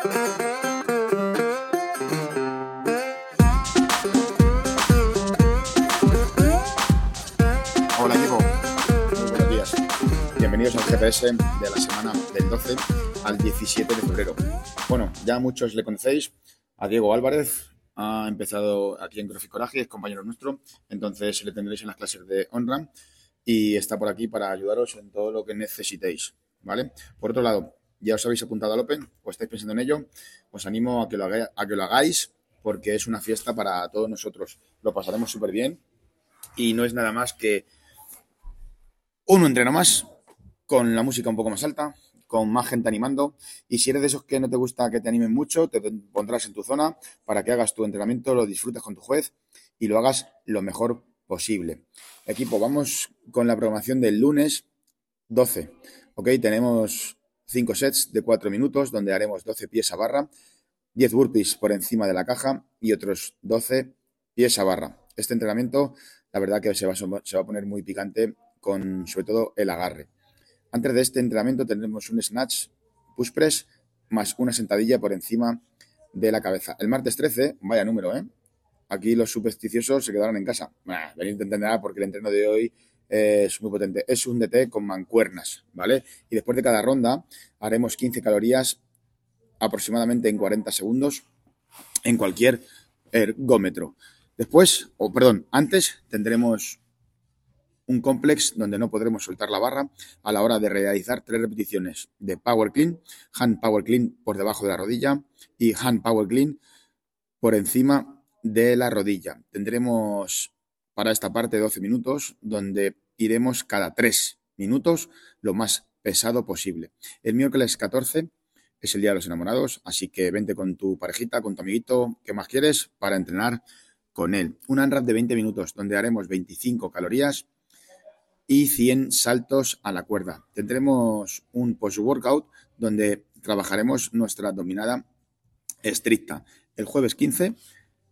Hola equipo, muy buenos días. Bienvenidos al GPS de la semana del 12 al 17 de febrero. Bueno, ya muchos le conocéis a Diego Álvarez, ha empezado aquí en Crossfit Coraje, es compañero nuestro, entonces le tendréis en las clases de OnRAM y está por aquí para ayudaros en todo lo que necesitéis, ¿vale? Por otro lado, ya os habéis apuntado al Open o estáis pensando en ello, os animo a que lo, a que lo hagáis porque es una fiesta para todos nosotros. Lo pasaremos súper bien y no es nada más que un entreno más con la música un poco más alta, con más gente animando. Y si eres de esos que no te gusta que te animen mucho, te pondrás en tu zona para que hagas tu entrenamiento, lo disfrutes con tu juez y lo hagas lo mejor posible. Equipo, vamos con la programación del lunes 12. Ok, tenemos 5 sets de 4 minutos donde haremos 12 pies a barra, 10 burpees por encima de la caja y otros 12 pies a barra. Este entrenamiento, la verdad que se va, se va a poner muy picante con sobre todo el agarre. Antes de este entrenamiento tendremos un snatch push press más una sentadilla por encima de la cabeza. El martes 13, vaya número, ¿eh? Aquí los supersticiosos se quedaron en casa. Bueno, venid a entender porque el entreno de hoy es muy potente. Es un DT con mancuernas, ¿vale? Y después de cada ronda haremos 15 calorías aproximadamente en 40 segundos en cualquier ergómetro. Después, o perdón, antes tendremos un complex donde no podremos soltar la barra a la hora de realizar tres repeticiones de power clean, hand power clean por debajo de la rodilla y hand power clean por encima de la rodilla. Tendremos para esta parte 12 minutos donde iremos cada 3 minutos lo más pesado posible. El miércoles 14 es el día de los enamorados, así que vente con tu parejita, con tu amiguito, ¿qué más quieres? Para entrenar con él. Un unwrap de 20 minutos donde haremos 25 calorías y 100 saltos a la cuerda. Tendremos un post-workout donde trabajaremos nuestra dominada estricta. El jueves 15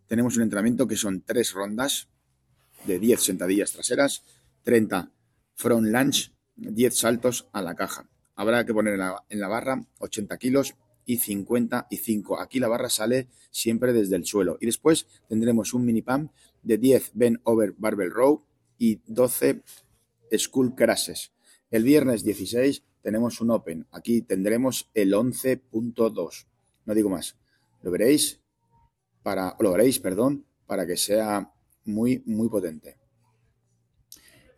tenemos un entrenamiento que son tres rondas de 10 sentadillas traseras, 30 front lunge, 10 saltos a la caja. Habrá que poner en la, barra 80 kilos y 55. Aquí la barra sale siempre desde el suelo. Y después tendremos un mini pump de 10 bend over barbell row y 12 School Crashes. El viernes 16 tenemos un Open. Aquí tendremos el 11.2. No digo más. Lo veréis para, lo veréis, perdón, para que sea muy, muy potente.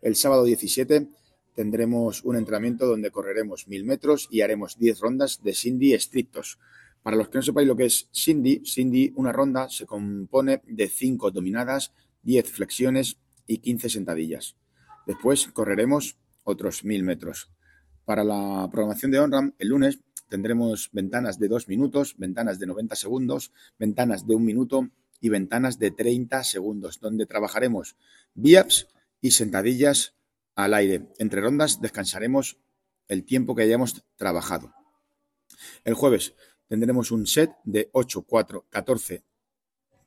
El sábado 17 tendremos un entrenamiento donde correremos mil metros y haremos 10 rondas de Cindy estrictos. Para los que no sepáis lo que es Cindy, Cindy, una ronda se compone de 5 dominadas, 10 flexiones y 15 sentadillas. Después correremos otros mil metros. Para la programación de OnRAM, el lunes tendremos ventanas de dos minutos, ventanas de 90 segundos, ventanas de un minuto y ventanas de 30 segundos, donde trabajaremos biaps y sentadillas al aire. Entre rondas descansaremos el tiempo que hayamos trabajado. El jueves tendremos un set de 8, 4, 14,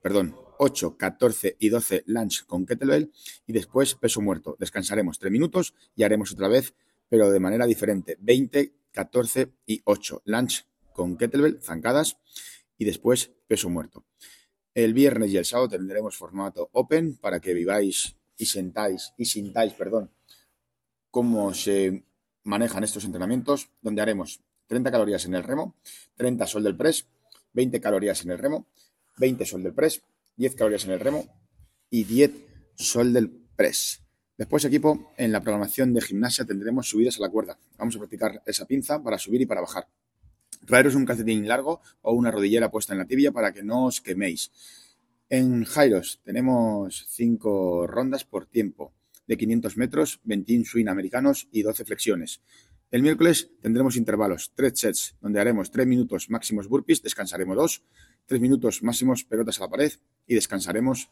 perdón, 8, 14 y 12 lunge con kettlebell y después peso muerto. Descansaremos 3 minutos y haremos otra vez, pero de manera diferente. 20, 14 y 8 lunge con kettlebell, zancadas y después peso muerto. El viernes y el sábado tendremos formato open para que viváis y sentáis y sintáis, perdón, cómo se manejan estos entrenamientos, donde haremos 30 calorías en el remo, 30 sol del press, 20 calorías en el remo, 20 sol del press, 10 calorías en el remo y 10 sol del press. Después, equipo, en la programación de gimnasia tendremos subidas a la cuerda. Vamos a practicar esa pinza para subir y para bajar. Traeros un calcetín largo o una rodillera puesta en la tibia para que no os queméis. En Jairos tenemos 5 rondas por tiempo de 500 metros, 21 swing americanos y 12 flexiones. El miércoles tendremos intervalos, 3 sets, donde haremos 3 minutos máximos burpees, descansaremos 2, 3 minutos máximos pelotas a la pared y descansaremos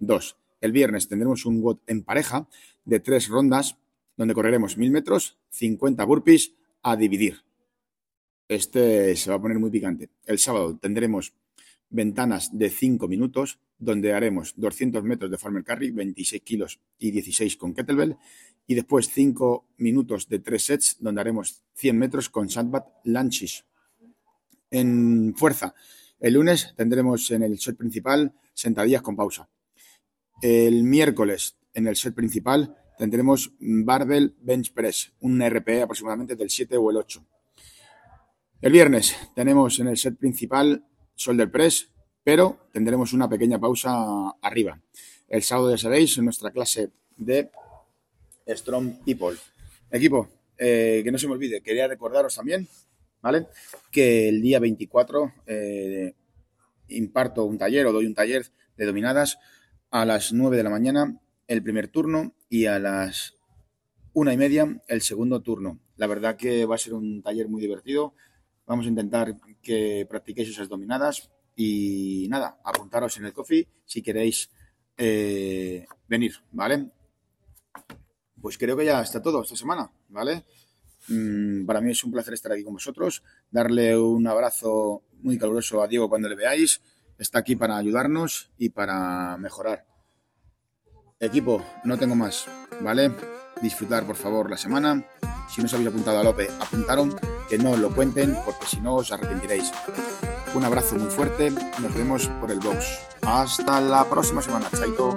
2. El viernes tendremos un WOD en pareja de 3 rondas, donde correremos 1000 metros, 50 burpees a dividir. Este se va a poner muy picante. El sábado tendremos ventanas de 5 minutos, donde haremos 200 metros de farmer carry, 26 kilos y 16 con kettlebell, y después 5 minutos de 3 sets, donde haremos 100 metros con sandbag lunches. en fuerza. El lunes tendremos en el set principal sentadillas con pausa. El miércoles en el set principal tendremos barbell bench press, un RPE aproximadamente del 7 o el 8. El viernes tenemos en el set principal shoulder press, pero tendremos una pequeña pausa arriba. El sábado ya sabéis, en nuestra clase de Strong People. Equipo, eh, que no se me olvide, quería recordaros también, ¿vale? Que el día 24 eh, imparto un taller o doy un taller de dominadas a las 9 de la mañana el primer turno y a las una y media el segundo turno. La verdad que va a ser un taller muy divertido. Vamos a intentar que practiquéis esas dominadas y nada, apuntaros en el coffee si queréis eh, venir, ¿vale? Pues creo que ya está todo esta semana, ¿vale? Mm, para mí es un placer estar aquí con vosotros, darle un abrazo muy caluroso a Diego cuando le veáis. Está aquí para ayudarnos y para mejorar. Equipo, no tengo más, ¿vale? Disfrutar, por favor, la semana. Si no os habéis apuntado a Lope, apuntaron, que no lo cuenten, porque si no os arrepentiréis. Un abrazo muy fuerte, nos vemos por el box. Hasta la próxima semana, Chaito.